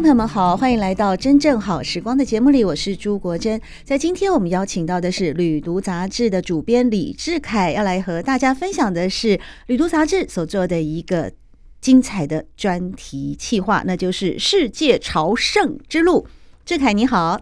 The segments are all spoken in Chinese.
朋友们好，欢迎来到真正好时光的节目里，我是朱国珍。在今天我们邀请到的是《旅读》杂志的主编李志凯，要来和大家分享的是《旅读》杂志所做的一个精彩的专题企划，那就是世界朝圣之路。志凯你好，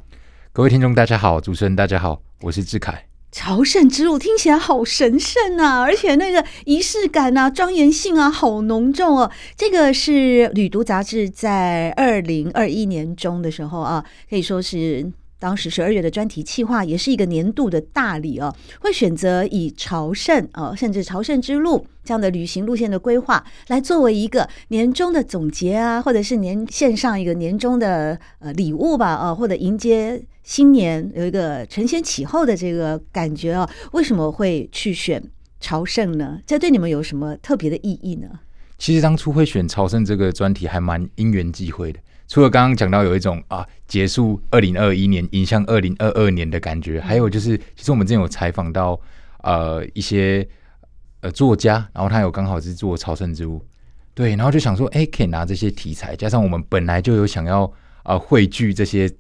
各位听众大家好，主持人大家好，我是志凯。朝圣之路听起来好神圣啊，而且那个仪式感啊、庄严性啊，好浓重哦。这个是《旅读》杂志在二零二一年中的时候啊，可以说是。当时十二月的专题企划也是一个年度的大礼哦，会选择以朝圣哦，甚至朝圣之路这样的旅行路线的规划，来作为一个年终的总结啊，或者是年线上一个年终的呃礼物吧，啊，或者迎接新年有一个承先启后的这个感觉啊。为什么会去选朝圣呢？这对你们有什么特别的意义呢？其实当初会选朝圣这个专题还蛮因缘际会的。除了刚刚讲到有一种啊结束二零二一年迎向二零二二年的感觉，还有就是其实我们之前有采访到呃一些呃作家，然后他有刚好是做朝圣之物，对，然后就想说，哎，可以拿这些题材，加上我们本来就有想要啊汇聚这些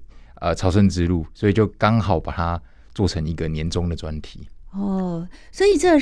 呃朝圣之路，所以就刚好把它做成一个年终的专题。哦，所以这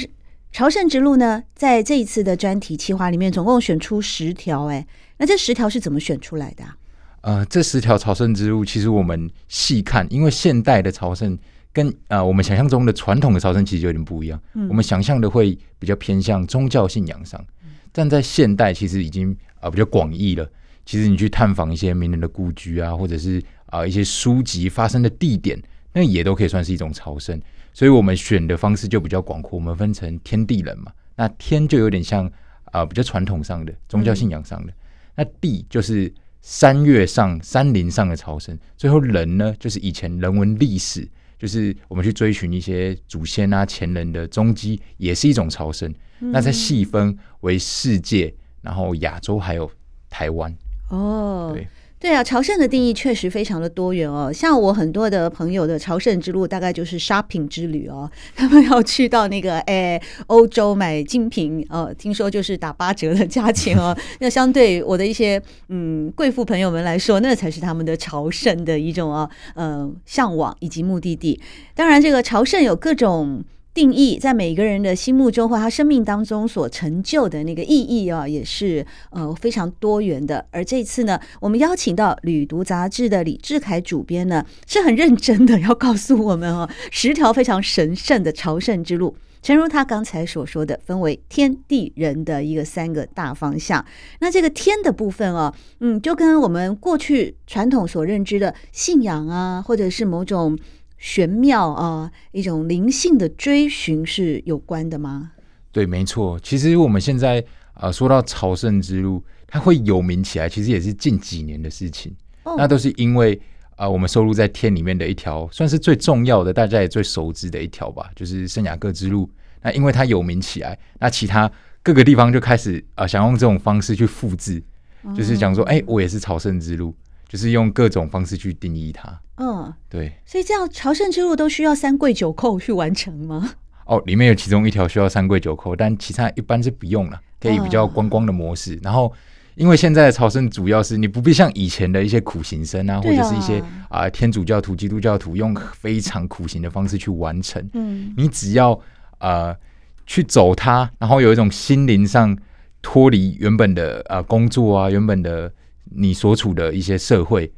朝圣之路呢，在这一次的专题企划里面，总共选出十条，哎，那这十条是怎么选出来的啊？呃，这十条朝圣之路，其实我们细看，因为现代的朝圣跟呃我们想象中的传统的朝圣其实有点不一样。嗯、我们想象的会比较偏向宗教信仰上，嗯、但在现代其实已经呃比较广义了。其实你去探访一些名人的故居啊，或者是啊、呃、一些书籍发生的地点，那也都可以算是一种朝圣。所以我们选的方式就比较广阔，我们分成天地人嘛。那天就有点像啊、呃、比较传统上的宗教信仰上的，嗯、那地就是。山岳上、山林上的朝圣，最后人呢，就是以前人文历史，就是我们去追寻一些祖先啊、前人的踪迹，也是一种朝圣。嗯、那再细分为世界，然后亚洲还有台湾。哦，对。对啊，朝圣的定义确实非常的多元哦。像我很多的朋友的朝圣之路，大概就是 shopping 之旅哦。他们要去到那个诶欧洲买精品哦，听说就是打八折的价钱哦。那相对我的一些嗯贵妇朋友们来说，那才是他们的朝圣的一种哦，呃向往以及目的地。当然，这个朝圣有各种。定义在每个人的心目中或他生命当中所成就的那个意义啊，也是呃非常多元的。而这次呢，我们邀请到《旅读》杂志的李志凯主编呢，是很认真的要告诉我们哦，十条非常神圣的朝圣之路。诚如他刚才所说的，分为天地人的一个三个大方向。那这个天的部分哦，嗯，就跟我们过去传统所认知的信仰啊，或者是某种。玄妙啊，一种灵性的追寻是有关的吗？对，没错。其实我们现在啊、呃，说到朝圣之路，它会有名起来，其实也是近几年的事情。哦、那都是因为啊、呃，我们收录在天里面的一条，算是最重要的，大家也最熟知的一条吧，就是圣雅各之路。那因为它有名起来，那其他各个地方就开始啊、呃，想用这种方式去复制，哦、就是讲说，哎，我也是朝圣之路。就是用各种方式去定义它。嗯，对。所以这样朝圣之路都需要三跪九叩去完成吗？哦，里面有其中一条需要三跪九叩，但其他一般是不用了，可以比较观光的模式。嗯、然后，因为现在的朝圣主要是你不必像以前的一些苦行僧啊，或者是一些啊、呃、天主教徒、基督教徒用非常苦行的方式去完成。嗯，你只要呃去走它，然后有一种心灵上脱离原本的啊、呃、工作啊，原本的。你所处的一些社会，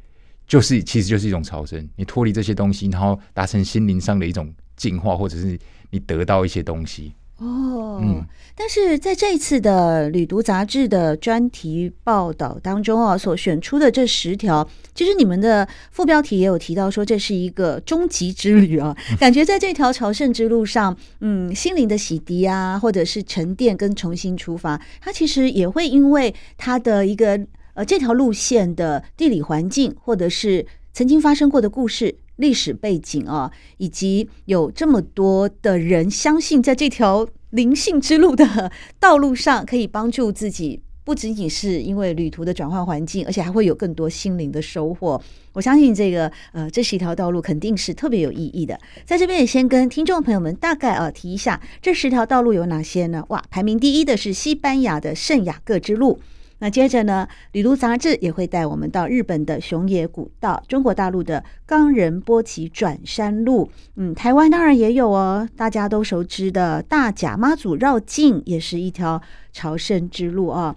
就是其实就是一种朝圣。你脱离这些东西，然后达成心灵上的一种进化，或者是你得到一些东西。哦，嗯，但是在这一次的《旅读》杂志的专题报道当中啊，所选出的这十条，其实你们的副标题也有提到说，这是一个终极之旅啊。感觉在这条朝圣之路上，嗯，心灵的洗涤啊，或者是沉淀跟重新出发，它其实也会因为它的一个呃这条路线的地理环境，或者是曾经发生过的故事。历史背景啊，以及有这么多的人相信，在这条灵性之路的道路上，可以帮助自己，不仅仅是因为旅途的转换环境，而且还会有更多心灵的收获。我相信这个呃，这是一条道路，肯定是特别有意义的。在这边也先跟听众朋友们大概啊提一下，这十条道路有哪些呢？哇，排名第一的是西班牙的圣雅各之路。那接着呢，旅读杂志也会带我们到日本的熊野古道，中国大陆的冈仁波齐转山路，嗯，台湾当然也有哦，大家都熟知的大甲妈祖绕境也是一条朝圣之路啊，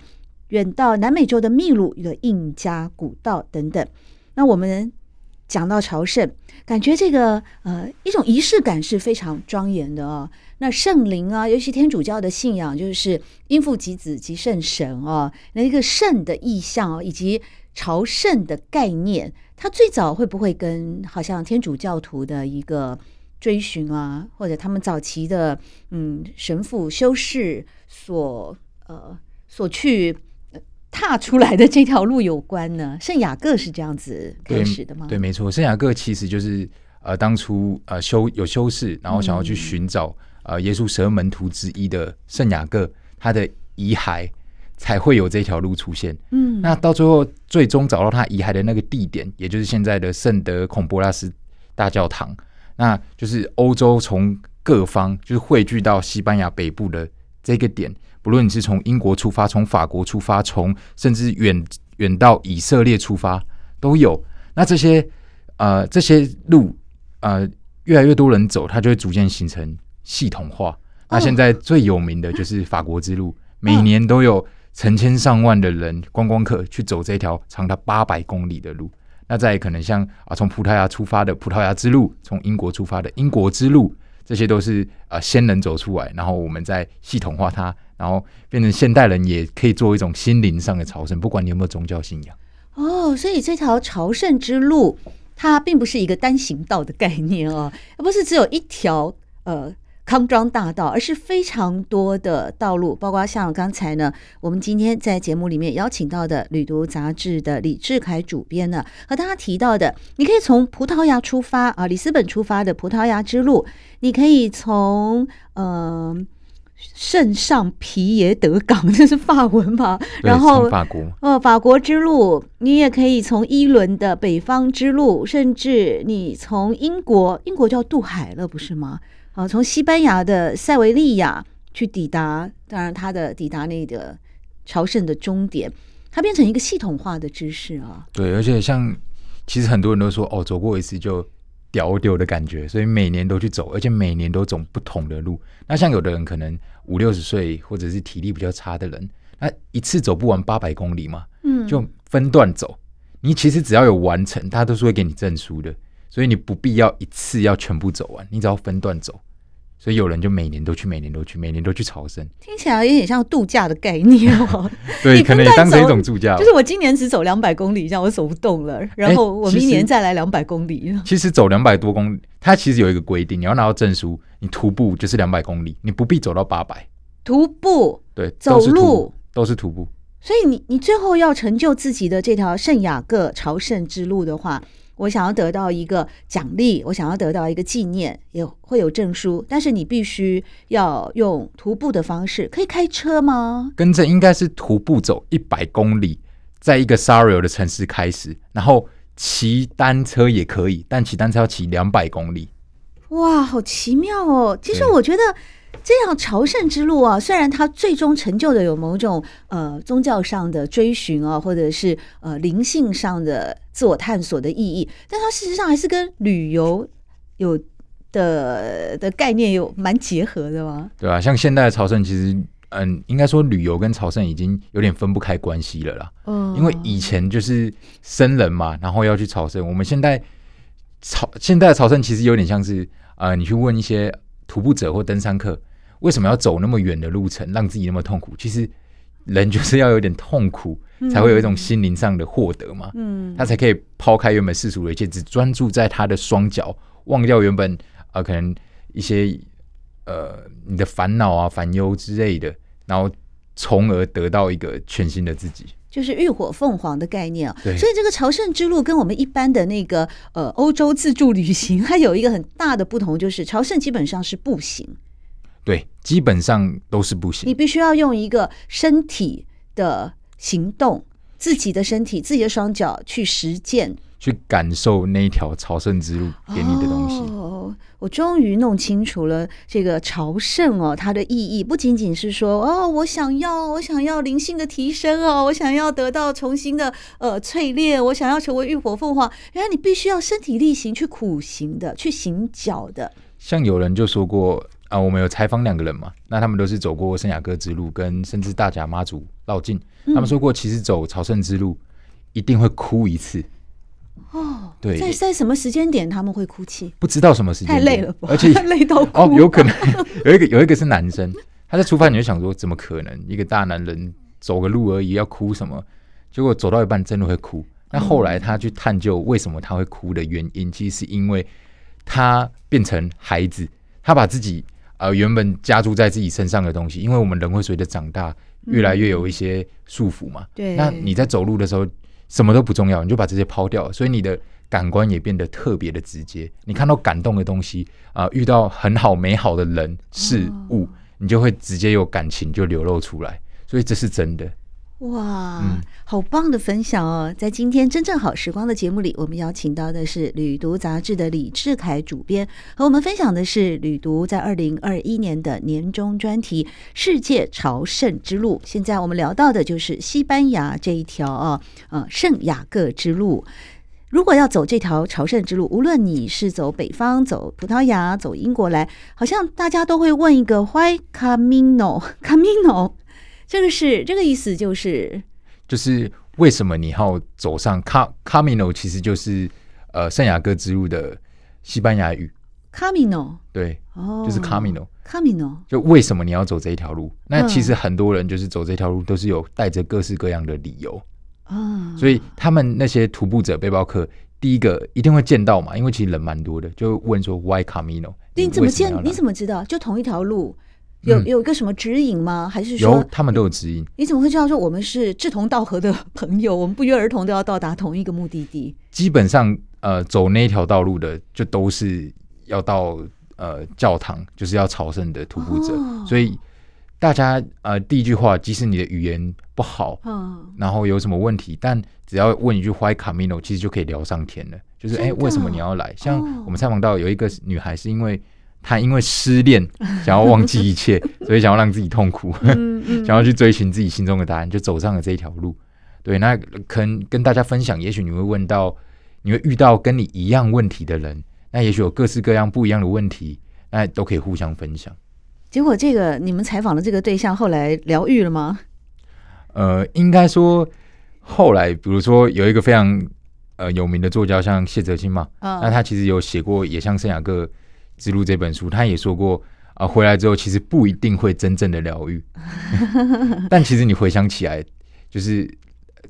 远到南美洲的秘鲁的印加古道等等。那我们讲到朝圣，感觉这个呃一种仪式感是非常庄严的哦。那圣灵啊，尤其天主教的信仰，就是因父及子及圣神啊。那一个圣的意象以及朝圣的概念，它最早会不会跟好像天主教徒的一个追寻啊，或者他们早期的嗯神父修士所呃所去踏出来的这条路有关呢？圣雅各是这样子开始的吗？对，对，没错，圣雅各其实就是呃当初呃修有修士，然后想要去寻找、嗯。呃，耶稣十二门徒之一的圣雅各，他的遗骸才会有这条路出现。嗯，那到最后，最终找到他遗骸的那个地点，也就是现在的圣德孔波拉斯大教堂。那就是欧洲从各方就是汇聚到西班牙北部的这个点，不论你是从英国出发，从法国出发，从甚至远远到以色列出发都有。那这些呃这些路呃越来越多人走，它就会逐渐形成。系统化，那现在最有名的就是法国之路，哦、每年都有成千上万的人观光客去走这条长达八百公里的路。那再可能像啊，从葡萄牙出发的葡萄牙之路，从英国出发的英国之路，这些都是啊先人走出来，然后我们再系统化它，然后变成现代人也可以做一种心灵上的朝圣，不管你有没有宗教信仰。哦，所以这条朝圣之路它并不是一个单行道的概念哦，而不是只有一条呃。康庄大道，而是非常多的道路，包括像刚才呢，我们今天在节目里面邀请到的《旅读》杂志的李志凯主编呢，和大家提到的，你可以从葡萄牙出发啊，里斯本出发的葡萄牙之路，你可以从呃圣上皮耶德港，这是法文嘛？然后法国呃法国之路，你也可以从伊伦的北方之路，甚至你从英国，英国叫渡海了，不是吗？好，从西班牙的塞维利亚去抵达，当然他的抵达那个朝圣的终点，它变成一个系统化的知识啊。对，而且像其实很多人都说，哦，走过一次就屌屌的感觉，所以每年都去走，而且每年都走不同的路。那像有的人可能五六十岁或者是体力比较差的人，那一次走不完八百公里嘛，嗯，就分段走。你其实只要有完成，他都是会给你证书的。所以你不必要一次要全部走完，你只要分段走。所以有人就每年都去，每年都去，每年都去朝圣。听起来有点像度假的概念哦。对，可能也当成一种度假。就是我今年只走两百公里，这样我走不动了，然后我明年再来两百公里。其实走两百多公里，它其实有一个规定，你要拿到证书，你徒步就是两百公里，你不必走到八百。徒步，对，走路都是徒步。所以你你最后要成就自己的这条圣雅各朝圣之路的话。我想要得到一个奖励，我想要得到一个纪念，也会有证书。但是你必须要用徒步的方式，可以开车吗？跟着应该是徒步走一百公里，在一个 Sarriá 的城市开始，然后骑单车也可以，但骑单车要骑两百公里。哇，好奇妙哦！其实我觉得。这样朝圣之路啊，虽然它最终成就的有某种呃宗教上的追寻啊，或者是呃灵性上的自我探索的意义，但它事实上还是跟旅游有的的概念有蛮结合的嘛。对啊，像现代的朝圣，其实嗯，应该说旅游跟朝圣已经有点分不开关系了啦。嗯，因为以前就是僧人嘛，然后要去朝圣。我们现在朝现代的朝圣其实有点像是呃，你去问一些徒步者或登山客。为什么要走那么远的路程，让自己那么痛苦？其实人就是要有点痛苦，才会有一种心灵上的获得嘛。嗯，他才可以抛开原本世俗的一切，只专注在他的双脚，忘掉原本啊、呃、可能一些呃你的烦恼啊、烦忧之类的，然后从而得到一个全新的自己。就是浴火凤凰的概念啊，所以这个朝圣之路跟我们一般的那个呃欧洲自助旅行，它有一个很大的不同，就是朝圣基本上是步行，对，基本上都是步行，你必须要用一个身体的行动，自己的身体、自己的双脚去实践。去感受那一条朝圣之路给你的东西。哦，我终于弄清楚了这个朝圣哦，它的意义不仅仅是说哦，我想要我想要灵性的提升哦，我想要得到重新的呃淬炼，我想要成为浴火凤凰。原来你必须要身体力行去苦行的，去行脚的。像有人就说过啊，我们有采访两个人嘛，那他们都是走过圣雅各之路跟甚至大甲妈祖绕境，他们说过，其实走朝圣之路一定会哭一次。哦，对，在在什么时间点他们会哭泣？不知道什么时间，太累了吧，而且 累到哭。哦，有可能有一个有一个是男生，他在出发你就想说，怎么可能一个大男人走个路而已要哭什么？结果走到一半真的会哭。那后来他去探究为什么他会哭的原因，其实是因为他变成孩子，他把自己呃原本加注在自己身上的东西，因为我们人会随着长大越来越有一些束缚嘛。对，那你在走路的时候。什么都不重要，你就把这些抛掉，所以你的感官也变得特别的直接。你看到感动的东西啊、呃，遇到很好美好的人事物，你就会直接有感情就流露出来，所以这是真的。哇，嗯、好棒的分享哦！在今天真正好时光的节目里，我们邀请到的是《旅读》杂志的李志凯主编，和我们分享的是《旅读》在二零二一年的年终专题《世界朝圣之路》。现在我们聊到的就是西班牙这一条啊，呃，圣雅各之路。如果要走这条朝圣之路，无论你是走北方、走葡萄牙、走英国来，好像大家都会问一个 “Why Camino？Camino？” 这个是这个意思，就是就是为什么你要走上卡卡米诺？其实就是呃圣雅各之路的西班牙语。卡米诺对，哦，就是卡米诺。卡米诺就为什么你要走这一条路？那其实很多人就是走这条路都是有带着各式各样的理由啊。所以他们那些徒步者、背包客，第一个一定会见到嘛，因为其实人蛮多的，就问说 Why Camino？你怎么见？你怎么知道？就同一条路。有有一个什么指引吗？还是说有他们都有指引？你怎么会知道说我们是志同道合的朋友？我们不约而同都要到达同一个目的地？基本上，呃，走那条道路的就都是要到呃教堂，就是要朝圣的徒步者。哦、所以大家呃第一句话，即使你的语言不好，嗯，然后有什么问题，但只要问一句 “Why Camino”，其实就可以聊上天了。就是哎、欸，为什么你要来？像我们采访到有一个女孩，是因为。他因为失恋，想要忘记一切，所以想要让自己痛苦，想要去追寻自己心中的答案，就走上了这一条路。对，那可能跟大家分享，也许你会问到，你会遇到跟你一样问题的人，那也许有各式各样不一样的问题，那都可以互相分享。结果，这个你们采访的这个对象后来疗愈了吗？呃，应该说后来，比如说有一个非常呃有名的作家，像谢哲青嘛，哦、那他其实有写过，也像圣雅各之路这本书，他也说过啊，回来之后其实不一定会真正的疗愈，但其实你回想起来，就是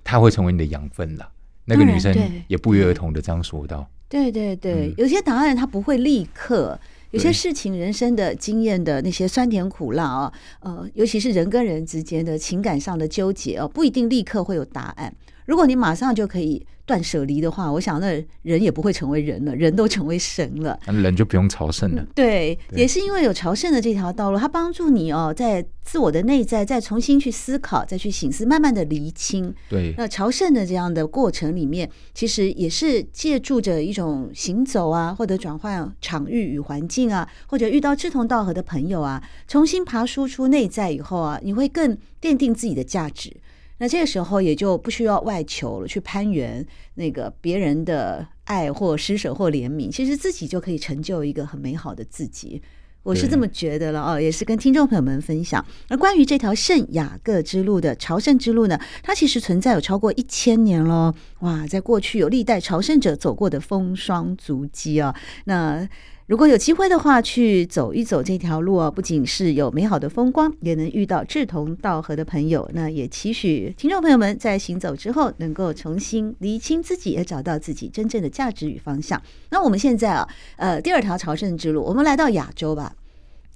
他会成为你的养分了。那个女生也不约而同的这样说道。对对对，嗯、有些答案他不会立刻，有些事情人生的经验的那些酸甜苦辣啊，呃，尤其是人跟人之间的情感上的纠结哦，不一定立刻会有答案。如果你马上就可以断舍离的话，我想那人也不会成为人了，人都成为神了，那人就不用朝圣了。对，对也是因为有朝圣的这条道路，它帮助你哦，在自我的内在再重新去思考，再去醒思，慢慢的厘清。对，那朝圣的这样的过程里面，其实也是借助着一种行走啊，或者转换场域与环境啊，或者遇到志同道合的朋友啊，重新爬梳出内在以后啊，你会更奠定自己的价值。那这个时候也就不需要外求了，去攀援那个别人的爱或施舍或怜悯，其实自己就可以成就一个很美好的自己。我是这么觉得了哦，也是跟听众朋友们分享。而关于这条圣雅各之路的朝圣之路呢，它其实存在有超过一千年了。哇，在过去有历代朝圣者走过的风霜足迹啊。那如果有机会的话，去走一走这条路啊，不仅是有美好的风光，也能遇到志同道合的朋友。那也期许听众朋友们在行走之后，能够重新厘清自己，也找到自己真正的价值与方向。那我们现在啊，呃，第二条朝圣之路，我们来到亚洲吧。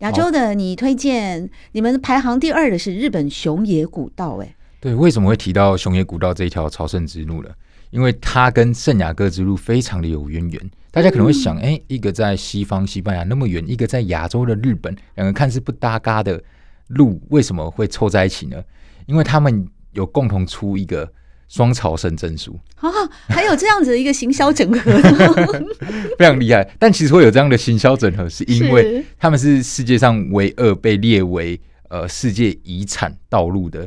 亚洲的，你推荐你们排行第二的是日本熊野古道，哎，对，为什么会提到熊野古道这一条朝圣之路呢？因为它跟圣雅各之路非常的有渊源。大家可能会想，哎，一个在西方西班牙那么远，一个在亚洲的日本，两个看似不搭嘎的路，为什么会凑在一起呢？因为他们有共同出一个双朝圣证书啊，还有这样子的一个行销整合，非常厉害。但其实会有这样的行销整合，是因为他们是世界上唯二被列为呃世界遗产道路的。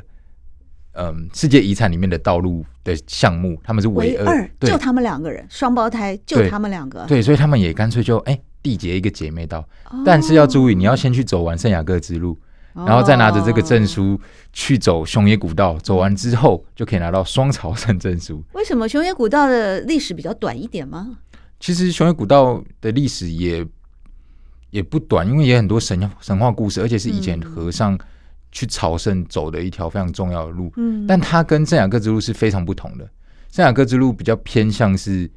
嗯，世界遗产里面的道路的项目，他们是唯二，就他们两个人，双胞胎就他们两个，对，所以他们也干脆就哎缔结一个姐妹道。哦、但是要注意，你要先去走完圣雅各之路，哦、然后再拿着这个证书去走熊野古道，走完之后就可以拿到双朝圣证书。为什么熊野古道的历史比较短一点吗？其实熊野古道的历史也也不短，因为也很多神神话故事，而且是以前和尚。去朝圣走的一条非常重要的路，嗯，但它跟圣雅各之路是非常不同的。圣雅各之路比较偏向是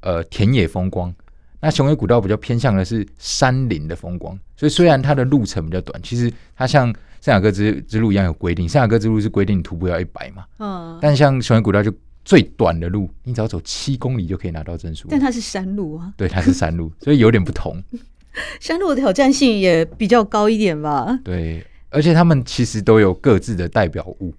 呃田野风光，那雄伟古道比较偏向的是山林的风光。所以虽然它的路程比较短，其实它像圣雅各之之路一样有规定，圣雅各之路是规定徒步要一百嘛，嗯，但像雄伟古道就最短的路，你只要走七公里就可以拿到证书。但它是山路啊，对，它是山路，所以有点不同。山路的挑战性也比较高一点吧？对。而且他们其实都有各自的代表物，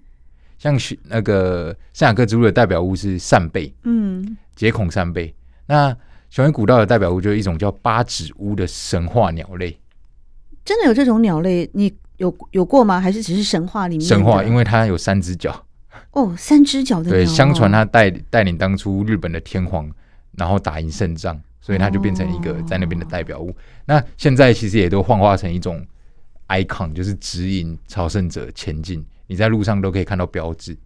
像那个圣雅各之路的代表物是扇贝，嗯，节孔扇贝。那熊野古道的代表物就是一种叫八指乌的神话鸟类。真的有这种鸟类？你有有过吗？还是只是神话里面？神话，因为它有三只脚。哦，三只脚的鸟。对，相传它带带领当初日本的天皇，然后打赢胜仗，所以它就变成一个在那边的代表物。哦、那现在其实也都幻化成一种。Icon 就是指引朝圣者前进，你在路上都可以看到标志，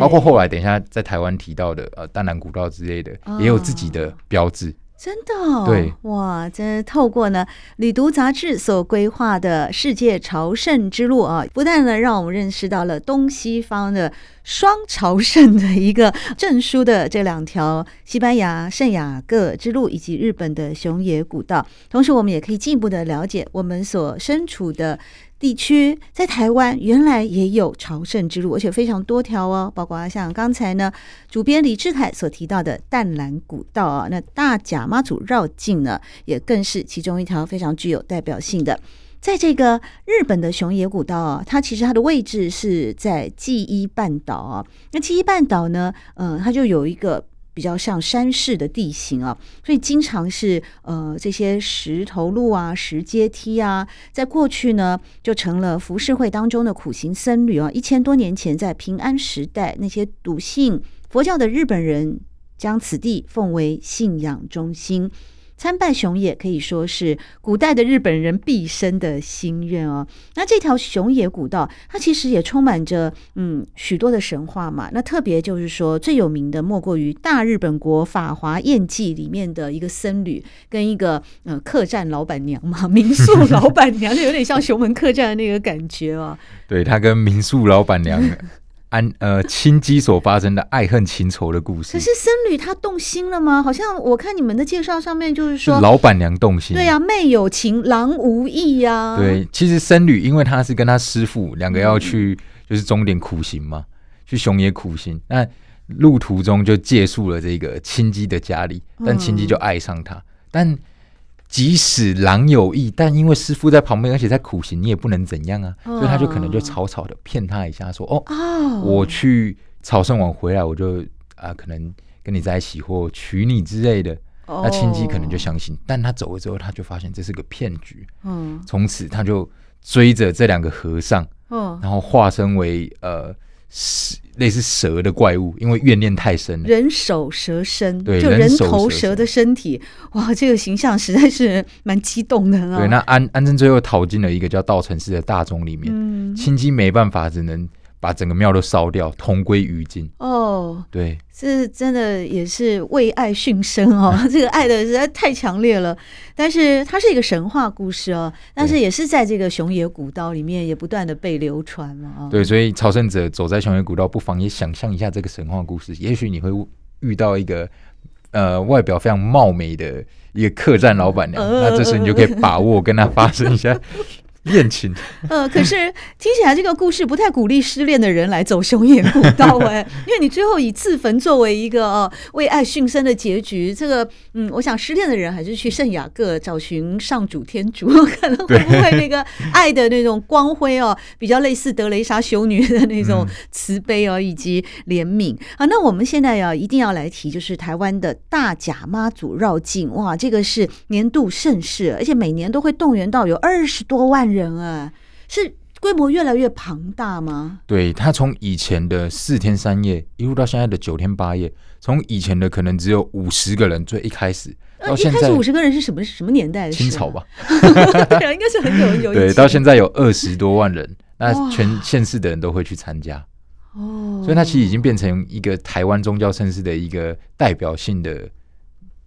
包括后来等一下在台湾提到的呃淡兰古道之类的，哦、也有自己的标志。真的、哦，对，哇！这透过呢旅读杂志所规划的世界朝圣之路啊，不但呢让我们认识到了东西方的双朝圣的一个证书的这两条西班牙圣雅各之路以及日本的熊野古道，同时我们也可以进一步的了解我们所身处的。地区在台湾原来也有朝圣之路，而且非常多条哦，包括像刚才呢主编李志凯所提到的淡蓝古道啊，那大甲妈祖绕境呢，也更是其中一条非常具有代表性的。在这个日本的熊野古道啊，它其实它的位置是在纪伊半岛啊，那纪伊半岛呢，嗯、呃，它就有一个。比较像山势的地形啊，所以经常是呃这些石头路啊、石阶梯啊，在过去呢就成了浮世绘当中的苦行僧侣啊。一千多年前，在平安时代，那些笃信佛教的日本人将此地奉为信仰中心。参拜熊野可以说是古代的日本人毕生的心愿哦。那这条熊野古道，它其实也充满着嗯许多的神话嘛。那特别就是说最有名的莫过于《大日本国法华验记》里面的一个僧侣跟一个呃客栈老板娘嘛，民宿老板娘就有点像熊门客栈的那个感觉哦。对，他跟民宿老板娘。安呃，亲姬所发生的爱恨情仇的故事。可是僧侣他动心了吗？好像我看你们的介绍上面就是说，老板娘动心。对呀、啊，妹有情，郎无意呀、啊。对，其实僧侣因为他是跟他师父两个要去，就是终点苦行嘛，嗯、去熊野苦行。那路途中就借宿了这个亲姬的家里，但亲姬就爱上他，嗯、但。即使狼有意，但因为师傅在旁边，而且在苦行，你也不能怎样啊，所以他就可能就草草的骗他一下，说：“哦，我去朝圣完回来，我就啊，可能跟你在一起或娶你之类的。”那亲戚可能就相信，但他走了之后，他就发现这是个骗局。嗯，从此他就追着这两个和尚，嗯然后化身为呃。类似蛇的怪物，因为怨念太深了。人首蛇身，对，就人头蛇的身体，哇，这个形象实在是蛮激动的啊。对，那安安贞最后逃进了一个叫道城市的大钟里面，嗯、青姬、没办法，只能把整个庙都烧掉，同归于尽。哦，对，这真的也是为爱殉身哦，这个爱的实在太强烈了。但是它是一个神话故事哦，但是也是在这个熊野古道里面也不断的被流传嘛。对，所以朝圣者走在熊野古道，不妨也想象一下这个神话故事，也许你会遇到一个呃外表非常貌美的一个客栈老板娘，呃、那这时你就可以把握跟他发生一下。恋情，呃，可是听起来这个故事不太鼓励失恋的人来走熊野古道 哎，因为你最后以自焚作为一个呃为爱殉身的结局，这个嗯，我想失恋的人还是去圣雅各找寻上主天主，可能会不会那个爱的那种光辉哦，比较类似德雷莎修女的那种慈悲哦，以及怜悯。啊。那我们现在要一定要来提，就是台湾的大甲妈祖绕境哇，这个是年度盛事，而且每年都会动员到有二十多万人。人啊，是规模越来越庞大吗？对，他从以前的四天三夜一路到现在的九天八夜，从以前的可能只有五十个人，最一开始到现在，五十个人是什么什么年代的？清朝吧，对，应该是很久有。对，到现在有二十多万人，那全县市的人都会去参加哦，所以它其实已经变成一个台湾宗教盛事的一个代表性的。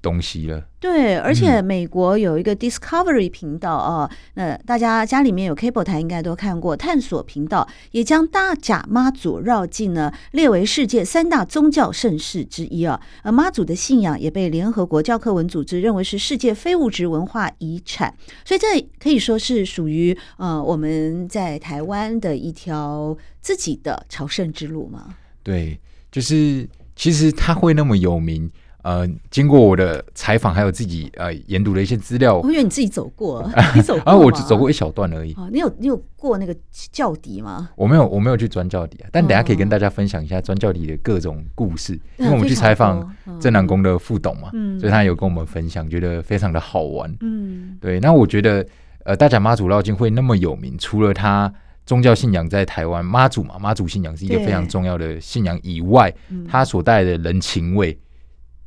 东西了，对，而且美国有一个 Discovery 频道啊，那、嗯呃、大家家里面有 Cable 台应该都看过，探索频道也将大甲妈祖绕境呢列为世界三大宗教盛事之一啊，而妈祖的信仰也被联合国教科文组织认为是世界非物质文化遗产，所以这可以说是属于呃我们在台湾的一条自己的朝圣之路嘛。对，就是其实他会那么有名。呃，经过我的采访，还有自己呃研读的一些资料，我以为你自己走过，你走过啊？我只走过一小段而已。哦，你有你有过那个教底吗？我没有，我没有去钻教底啊。但等下可以跟大家分享一下钻教底的各种故事，哦、因为我们去采访正南宫的副董嘛，嗯、所以他有跟我们分享，觉得非常的好玩。嗯，对。那我觉得，呃，大甲妈祖绕境会那么有名，除了他宗教信仰在台湾妈祖嘛，妈祖信仰是一个非常重要的信仰以外，他所带来的人情味。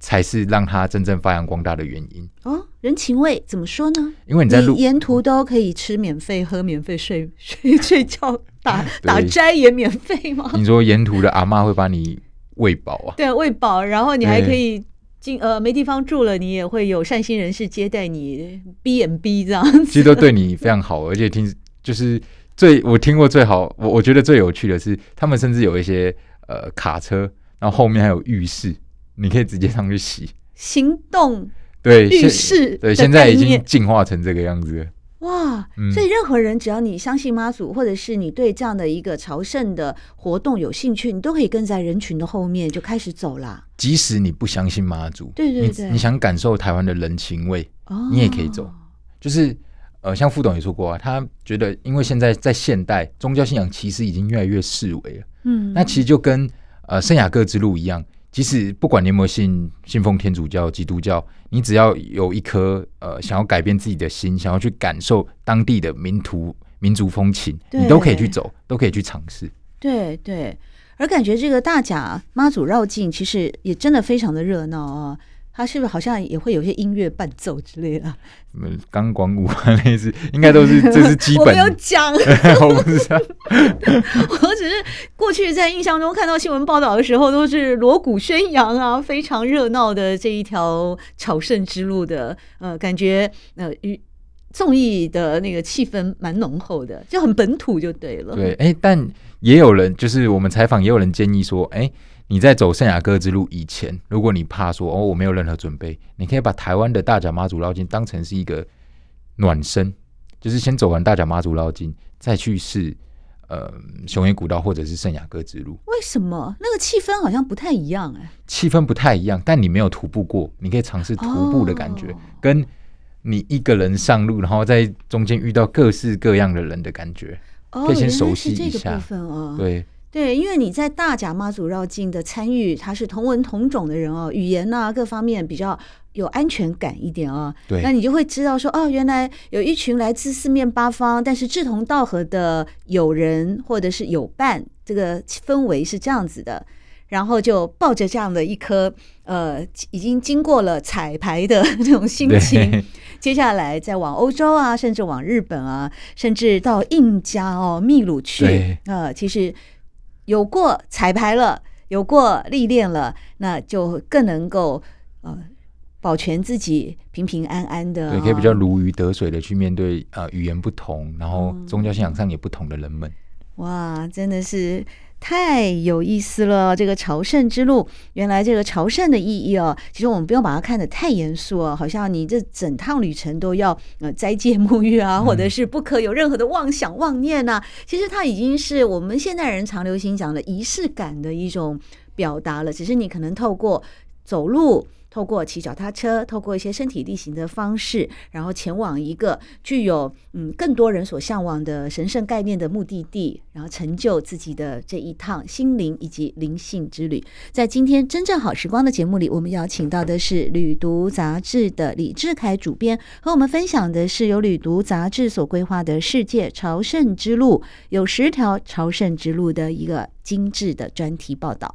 才是让他真正发扬光大的原因哦。人情味怎么说呢？因为你在路沿途都可以吃免费、喝免费、睡 睡睡觉、打打斋也免费吗？你说沿途的阿嬷会把你喂饱啊？对，喂饱，然后你还可以进呃没地方住了，你也会有善心人士接待你 B and B 这样子，其实都对你非常好，而且听就是最我听过最好，我我觉得最有趣的是，他们甚至有一些呃卡车，然后后面还有浴室。你可以直接上去洗，行动对浴室对，现在已经进化成这个样子了。哇！所以任何人只要你相信妈祖，或者是你对这样的一个朝圣的活动有兴趣，你都可以跟在人群的后面就开始走啦。即使你不相信妈祖，对对对，你，你想感受台湾的人情味，你也可以走。就是呃，像副董也说过啊，他觉得因为现在在现代宗教信仰其实已经越来越式微了。嗯，那其实就跟呃圣雅各之路一样。即使不管你有没有信信奉天主教、基督教，你只要有一颗呃想要改变自己的心，想要去感受当地的民土民族风情，你都可以去走，都可以去尝试。对对，而感觉这个大甲妈祖绕境其实也真的非常的热闹啊。他是不是好像也会有些音乐伴奏之类的？什么钢管舞啊，类似，应该都是 这是基本。我没有讲，我不知道。我只是过去在印象中看到新闻报道的时候，都是锣鼓宣扬啊，非常热闹的这一条朝圣之路的，呃，感觉呃与综艺的那个气氛蛮浓厚的，就很本土就对了。对，哎、欸，但也有人就是我们采访，也有人建议说，哎、欸。你在走圣雅各之路以前，如果你怕说哦，我没有任何准备，你可以把台湾的大甲妈祖绕境当成是一个暖身，就是先走完大甲妈祖绕境，再去试呃雄野古道或者是圣雅各之路。为什么那个气氛好像不太一样？欸？哎，气氛不太一样，但你没有徒步过，你可以尝试徒步的感觉，哦、跟你一个人上路，然后在中间遇到各式各样的人的感觉，哦、可以先熟悉一下。部分哦、对。对，因为你在大甲妈祖绕境的参与，他是同文同种的人哦，语言呐、啊、各方面比较有安全感一点哦。对，那你就会知道说，哦，原来有一群来自四面八方，但是志同道合的友人或者是友伴，这个氛围是这样子的。然后就抱着这样的一颗呃，已经经过了彩排的这种心情，接下来再往欧洲啊，甚至往日本啊，甚至到印加哦，秘鲁去啊其实。有过彩排了，有过历练了，那就更能够呃保全自己平平安安的，对，可以比较如鱼得水的去面对呃语言不同，然后宗教信仰上也不同的人们。哇，真的是。太有意思了！这个朝圣之路，原来这个朝圣的意义哦，其实我们不用把它看得太严肃哦，好像你这整趟旅程都要呃斋戒沐浴啊，或者是不可有任何的妄想妄念呐、啊。其实它已经是我们现代人常流行讲的仪式感的一种表达了，只是你可能透过走路。透过骑脚踏车，透过一些身体力行的方式，然后前往一个具有嗯更多人所向往的神圣概念的目的地，然后成就自己的这一趟心灵以及灵性之旅。在今天真正好时光的节目里，我们邀请到的是旅读杂志的李志凯主编，和我们分享的是由旅读杂志所规划的世界朝圣之路，有十条朝圣之路的一个精致的专题报道。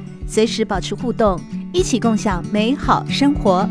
随时保持互动，一起共享美好生活。